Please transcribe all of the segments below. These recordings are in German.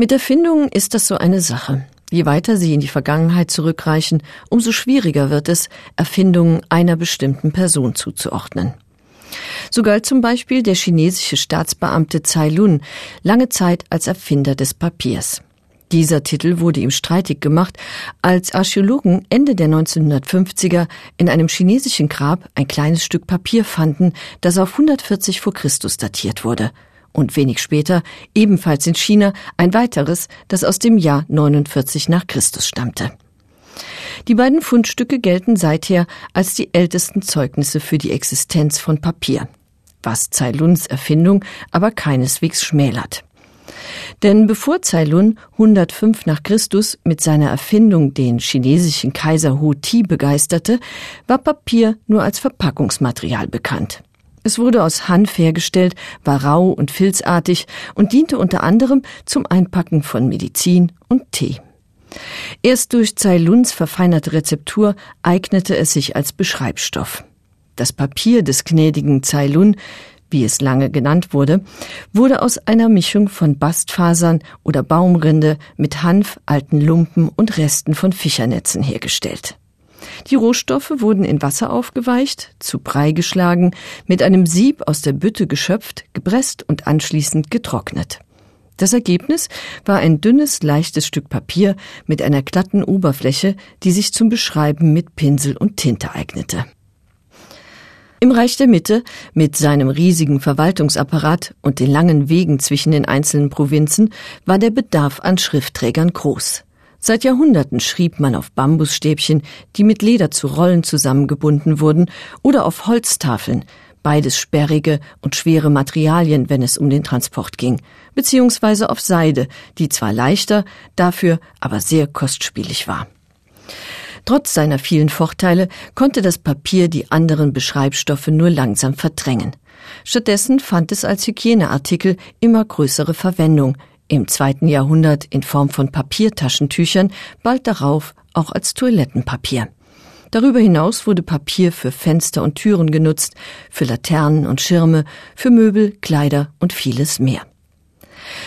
Mit Erfindungen ist das so eine Sache. Je weiter sie in die Vergangenheit zurückreichen, umso schwieriger wird es, Erfindungen einer bestimmten Person zuzuordnen. So galt zum Beispiel der chinesische Staatsbeamte Tsai Lun lange Zeit als Erfinder des Papiers. Dieser Titel wurde ihm streitig gemacht, als Archäologen Ende der 1950er in einem chinesischen Grab ein kleines Stück Papier fanden, das auf 140 vor Christus datiert wurde – und wenig später ebenfalls in China ein weiteres, das aus dem Jahr 49 nach Christus stammte. Die beiden Fundstücke gelten seither als die ältesten Zeugnisse für die Existenz von Papier, was Ceiluns Erfindung aber keineswegs schmälert. Denn bevor Ceylon 105 nach Christus mit seiner Erfindung den chinesischen Kaiser Hu Ti begeisterte, war Papier nur als Verpackungsmaterial bekannt. Es wurde aus Hanf hergestellt, war rau und filzartig und diente unter anderem zum Einpacken von Medizin und Tee. Erst durch Ceyluns verfeinerte Rezeptur eignete es sich als Beschreibstoff. Das Papier des gnädigen Ceylun, wie es lange genannt wurde, wurde aus einer Mischung von Bastfasern oder Baumrinde mit Hanf, alten Lumpen und Resten von Fischernetzen hergestellt. Die Rohstoffe wurden in Wasser aufgeweicht, zu Brei geschlagen, mit einem Sieb aus der Bütte geschöpft, gepresst und anschließend getrocknet. Das Ergebnis war ein dünnes, leichtes Stück Papier mit einer glatten Oberfläche, die sich zum Beschreiben mit Pinsel und Tinte eignete. Im Reich der Mitte, mit seinem riesigen Verwaltungsapparat und den langen Wegen zwischen den einzelnen Provinzen, war der Bedarf an Schriftträgern groß. Seit Jahrhunderten schrieb man auf Bambusstäbchen, die mit Leder zu Rollen zusammengebunden wurden, oder auf Holztafeln, beides sperrige und schwere Materialien, wenn es um den Transport ging, beziehungsweise auf Seide, die zwar leichter, dafür aber sehr kostspielig war. Trotz seiner vielen Vorteile konnte das Papier die anderen Beschreibstoffe nur langsam verdrängen. Stattdessen fand es als Hygieneartikel immer größere Verwendung, im zweiten Jahrhundert in Form von Papiertaschentüchern, bald darauf auch als Toilettenpapier. Darüber hinaus wurde Papier für Fenster und Türen genutzt, für Laternen und Schirme, für Möbel, Kleider und vieles mehr.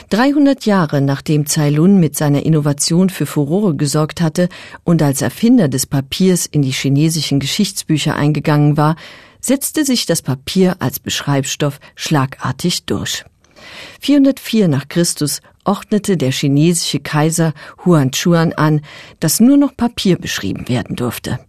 300 Jahre nachdem Ceylon mit seiner Innovation für Furore gesorgt hatte und als Erfinder des Papiers in die chinesischen Geschichtsbücher eingegangen war, setzte sich das Papier als Beschreibstoff schlagartig durch. 404 nach Christus ordnete der chinesische Kaiser Huan an, dass nur noch Papier beschrieben werden durfte.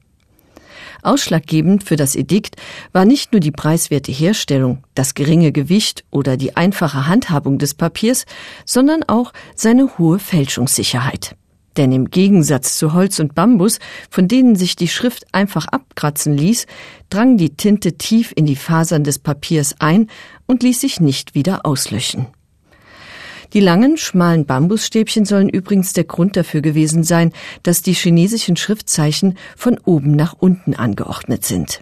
Ausschlaggebend für das Edikt war nicht nur die preiswerte Herstellung, das geringe Gewicht oder die einfache Handhabung des Papiers, sondern auch seine hohe Fälschungssicherheit. Denn im Gegensatz zu Holz und Bambus, von denen sich die Schrift einfach abkratzen ließ, drang die Tinte tief in die Fasern des Papiers ein und ließ sich nicht wieder auslöschen. Die langen, schmalen Bambusstäbchen sollen übrigens der Grund dafür gewesen sein, dass die chinesischen Schriftzeichen von oben nach unten angeordnet sind.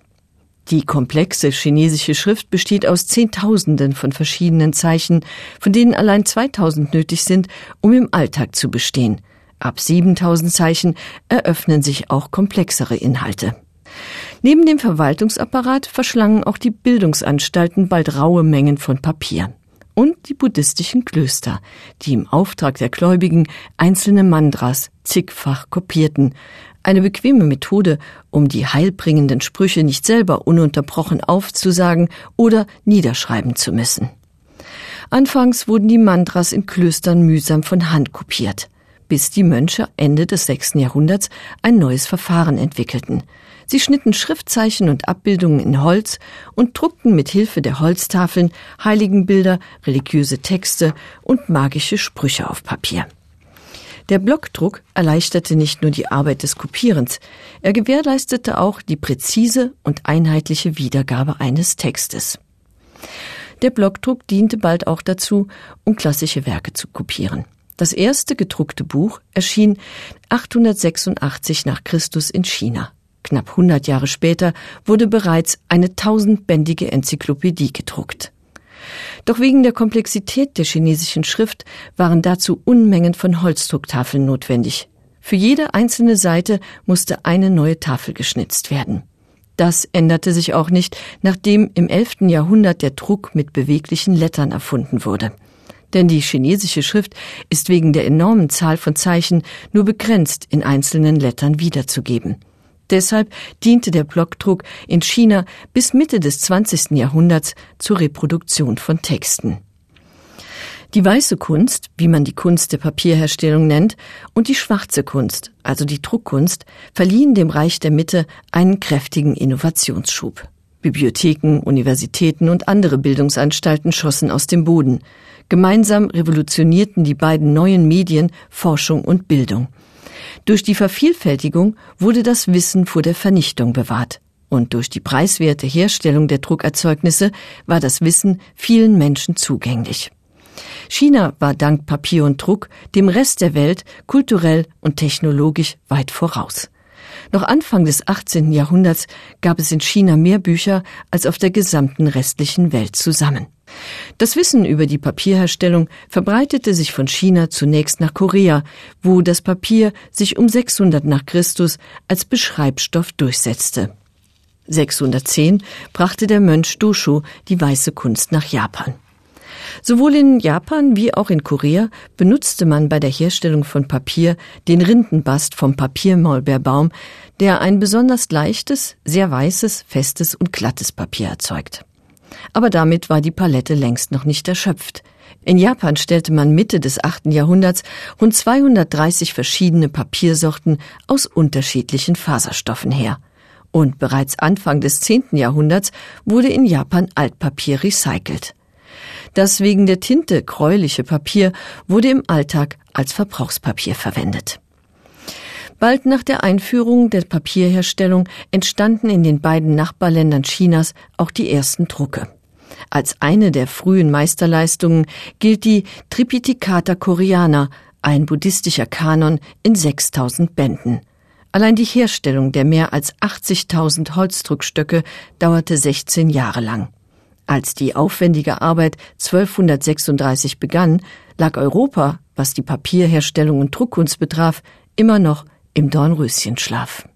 Die komplexe chinesische Schrift besteht aus Zehntausenden von verschiedenen Zeichen, von denen allein 2000 nötig sind, um im Alltag zu bestehen. Ab 7000 Zeichen eröffnen sich auch komplexere Inhalte. Neben dem Verwaltungsapparat verschlangen auch die Bildungsanstalten bald raue Mengen von Papier und die buddhistischen Klöster, die im Auftrag der Gläubigen einzelne Mandras zigfach kopierten, eine bequeme Methode, um die heilbringenden Sprüche nicht selber ununterbrochen aufzusagen oder niederschreiben zu müssen. Anfangs wurden die Mantras in Klöstern mühsam von Hand kopiert, bis die Mönche Ende des sechsten Jahrhunderts ein neues Verfahren entwickelten – Sie schnitten Schriftzeichen und Abbildungen in Holz und druckten mit Hilfe der Holztafeln Heiligenbilder, religiöse Texte und magische Sprüche auf Papier. Der Blockdruck erleichterte nicht nur die Arbeit des Kopierens, er gewährleistete auch die präzise und einheitliche Wiedergabe eines Textes. Der Blockdruck diente bald auch dazu, um klassische Werke zu kopieren. Das erste gedruckte Buch erschien 886 nach Christus in China. Knapp 100 Jahre später wurde bereits eine tausendbändige Enzyklopädie gedruckt. Doch wegen der Komplexität der chinesischen Schrift waren dazu Unmengen von Holzdrucktafeln notwendig. Für jede einzelne Seite musste eine neue Tafel geschnitzt werden. Das änderte sich auch nicht, nachdem im 11. Jahrhundert der Druck mit beweglichen Lettern erfunden wurde. Denn die chinesische Schrift ist wegen der enormen Zahl von Zeichen nur begrenzt in einzelnen Lettern wiederzugeben. Deshalb diente der Blockdruck in China bis Mitte des 20. Jahrhunderts zur Reproduktion von Texten. Die weiße Kunst, wie man die Kunst der Papierherstellung nennt, und die schwarze Kunst, also die Druckkunst, verliehen dem Reich der Mitte einen kräftigen Innovationsschub. Bibliotheken, Universitäten und andere Bildungsanstalten schossen aus dem Boden. Gemeinsam revolutionierten die beiden neuen Medien Forschung und Bildung. Durch die Vervielfältigung wurde das Wissen vor der Vernichtung bewahrt. Und durch die preiswerte Herstellung der Druckerzeugnisse war das Wissen vielen Menschen zugänglich. China war dank Papier und Druck dem Rest der Welt kulturell und technologisch weit voraus. Noch Anfang des 18. Jahrhunderts gab es in China mehr Bücher als auf der gesamten restlichen Welt zusammen. Das Wissen über die Papierherstellung verbreitete sich von China zunächst nach Korea, wo das Papier sich um 600 nach Christus als Beschreibstoff durchsetzte. 610 brachte der Mönch Dosho die weiße Kunst nach Japan. Sowohl in Japan wie auch in Korea benutzte man bei der Herstellung von Papier den Rindenbast vom Papiermaulbeerbaum, der ein besonders leichtes, sehr weißes, festes und glattes Papier erzeugt. Aber damit war die Palette längst noch nicht erschöpft. In Japan stellte man Mitte des 8. Jahrhunderts rund 230 verschiedene Papiersorten aus unterschiedlichen Faserstoffen her. Und bereits Anfang des 10. Jahrhunderts wurde in Japan Altpapier recycelt. Das wegen der Tinte gräuliche Papier wurde im Alltag als Verbrauchspapier verwendet. Bald nach der Einführung der Papierherstellung entstanden in den beiden Nachbarländern Chinas auch die ersten Drucke. Als eine der frühen Meisterleistungen gilt die Tripitykata Koreaner, ein buddhistischer Kanon in 6000 Bänden. Allein die Herstellung der mehr als 80.000 Holzdruckstöcke dauerte 16 Jahre lang. Als die aufwendige Arbeit 1236 begann, lag Europa, was die Papierherstellung und Druckkunst betraf, immer noch im Dornröschenschlaf.